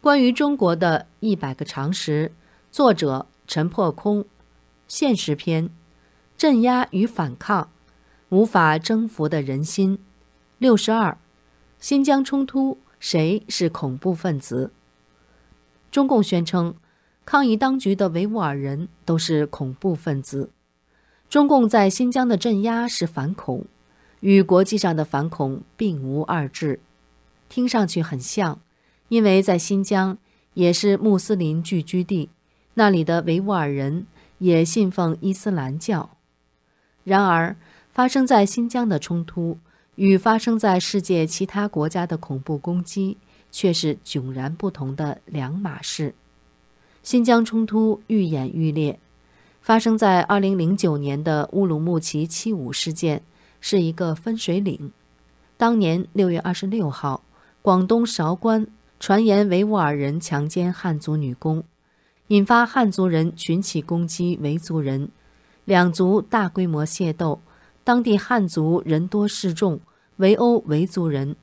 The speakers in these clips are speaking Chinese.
关于中国的一百个常识，作者陈破空，现实篇，镇压与反抗，无法征服的人心，六十二，新疆冲突谁是恐怖分子？中共宣称，抗议当局的维吾尔人都是恐怖分子。中共在新疆的镇压是反恐，与国际上的反恐并无二致，听上去很像。因为在新疆也是穆斯林聚居地，那里的维吾尔人也信奉伊斯兰教。然而，发生在新疆的冲突与发生在世界其他国家的恐怖攻击却是迥然不同的两码事。新疆冲突愈演愈烈，发生在2009年的乌鲁木齐七五事件是一个分水岭。当年6月26号，广东韶关。传言维吾尔人强奸汉族女工，引发汉族人群起攻击维族人，两族大规模械斗，当地汉族人多势众，围殴维族人。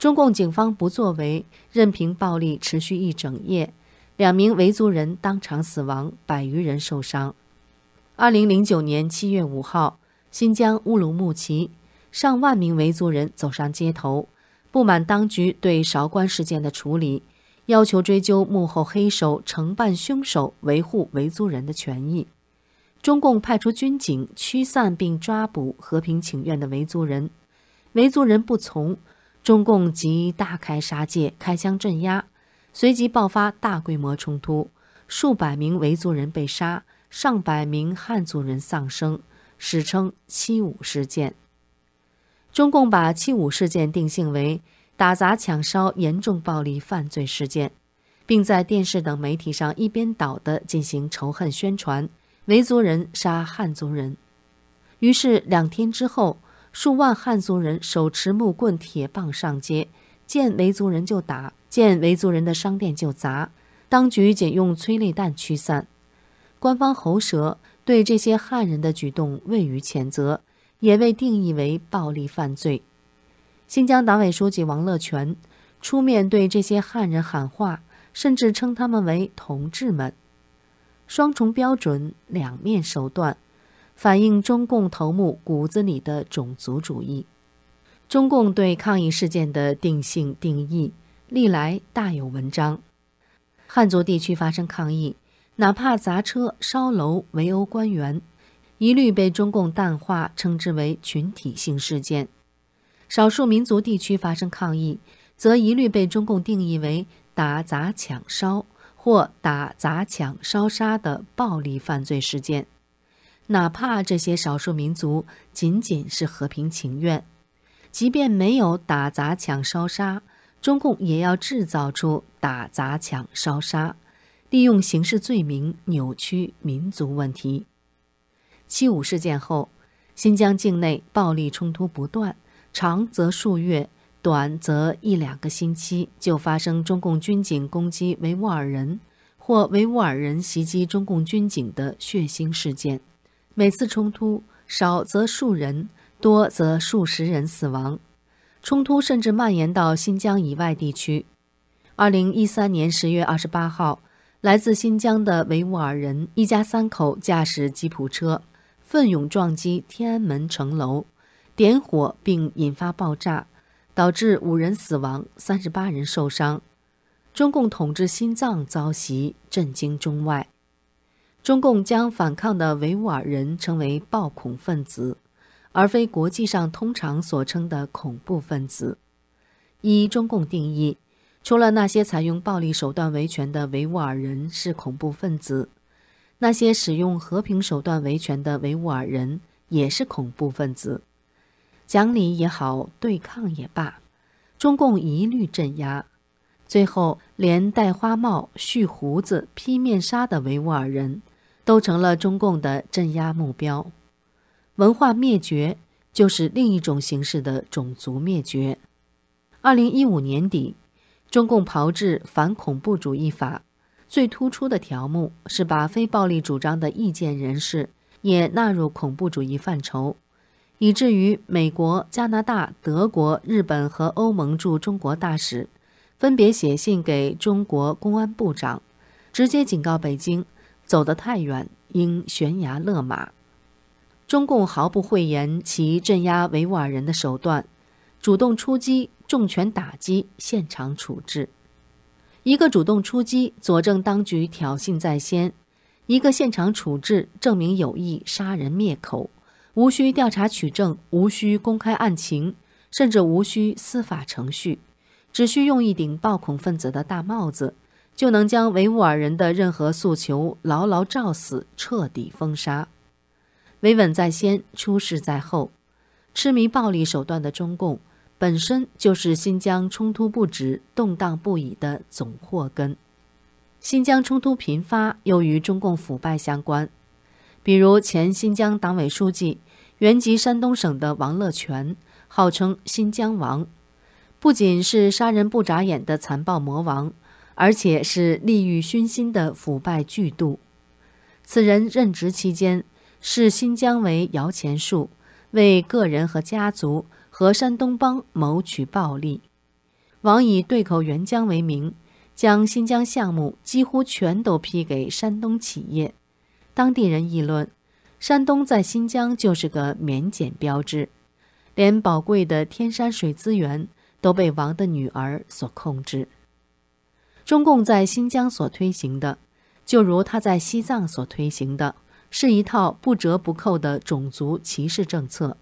中共警方不作为，任凭暴力持续一整夜，两名维族人当场死亡，百余人受伤。二零零九年七月五号，新疆乌鲁木齐，上万名维族人走上街头。不满当局对韶关事件的处理，要求追究幕后黑手、承办凶手、维护维族人的权益。中共派出军警驱散并抓捕和平请愿的维族人，维族人不从，中共即大开杀戒，开枪镇压，随即爆发大规模冲突，数百名维族人被杀，上百名汉族人丧生，史称“七五事件”。中共把七五事件定性为打砸抢烧严重暴力犯罪事件，并在电视等媒体上一边倒地进行仇恨宣传，维族人杀汉族人。于是两天之后，数万汉族人手持木棍、铁棒上街，见维族人就打，见维族人的商店就砸，当局仅用催泪弹驱散。官方喉舌对这些汉人的举动未予谴责。也被定义为暴力犯罪。新疆党委书记王乐泉出面对这些汉人喊话，甚至称他们为“同志们”。双重标准、两面手段，反映中共头目骨子里的种族主义。中共对抗议事件的定性定义历来大有文章。汉族地区发生抗议，哪怕砸车、烧楼、围殴官员。一律被中共淡化，称之为群体性事件；少数民族地区发生抗议，则一律被中共定义为打砸抢烧或打砸抢烧杀的暴力犯罪事件。哪怕这些少数民族仅仅是和平请愿，即便没有打砸抢烧杀，中共也要制造出打砸抢烧杀，利用刑事罪名扭曲民族问题。七五事件后，新疆境内暴力冲突不断，长则数月，短则一两个星期就发生中共军警攻击维吾尔人，或维吾尔人袭击中共军警的血腥事件。每次冲突少则数人，多则数十人死亡。冲突甚至蔓延到新疆以外地区。二零一三年十月二十八号，来自新疆的维吾尔人一家三口驾驶吉普车。奋勇撞击天安门城楼，点火并引发爆炸，导致五人死亡、三十八人受伤。中共统治心脏遭袭，震惊中外。中共将反抗的维吾尔人称为暴恐分子，而非国际上通常所称的恐怖分子。依中共定义，除了那些采用暴力手段维权的维吾尔人是恐怖分子。那些使用和平手段维权的维吾尔人也是恐怖分子，讲理也好，对抗也罢，中共一律镇压。最后，连戴花帽、蓄胡子、披面纱的维吾尔人都成了中共的镇压目标。文化灭绝就是另一种形式的种族灭绝。二零一五年底，中共炮制反恐怖主义法。最突出的条目是把非暴力主张的意见人士也纳入恐怖主义范畴，以至于美国、加拿大、德国、日本和欧盟驻中国大使分别写信给中国公安部长，直接警告北京，走得太远，应悬崖勒马。中共毫不讳言其镇压维吾尔人的手段，主动出击，重拳打击，现场处置。一个主动出击，佐证当局挑衅在先；一个现场处置，证明有意杀人灭口。无需调查取证，无需公开案情，甚至无需司法程序，只需用一顶暴恐分子的大帽子，就能将维吾尔人的任何诉求牢牢罩死，彻底封杀。维稳在先，出事在后。痴迷暴力手段的中共，本身就是新疆冲突不止、动荡不已的总祸根。新疆冲突频发，又与中共腐败相关。比如前新疆党委书记、原籍山东省的王乐泉，号称“新疆王”，不仅是杀人不眨眼的残暴魔王，而且是利欲熏心的腐败巨肚。此人任职期间，视新疆为摇钱树，为个人和家族和山东帮谋取暴利。王以对口援疆为名，将新疆项目几乎全都批给山东企业。当地人议论，山东在新疆就是个免检标志，连宝贵的天山水资源都被王的女儿所控制。中共在新疆所推行的，就如他在西藏所推行的。是一套不折不扣的种族歧视政策，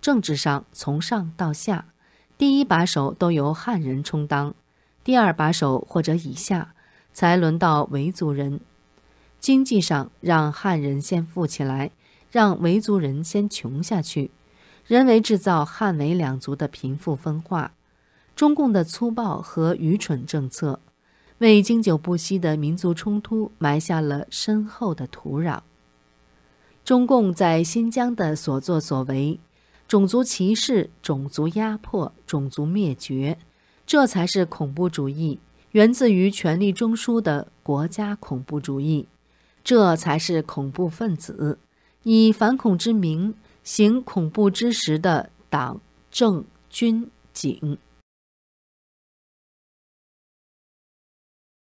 政治上从上到下，第一把手都由汉人充当，第二把手或者以下才轮到维族人。经济上让汉人先富起来，让维族人先穷下去，人为制造汉维两族的贫富分化。中共的粗暴和愚蠢政策，为经久不息的民族冲突埋下了深厚的土壤。中共在新疆的所作所为，种族歧视、种族压迫、种族灭绝，这才是恐怖主义，源自于权力中枢的国家恐怖主义，这才是恐怖分子以反恐之名行恐怖之实的党政军警。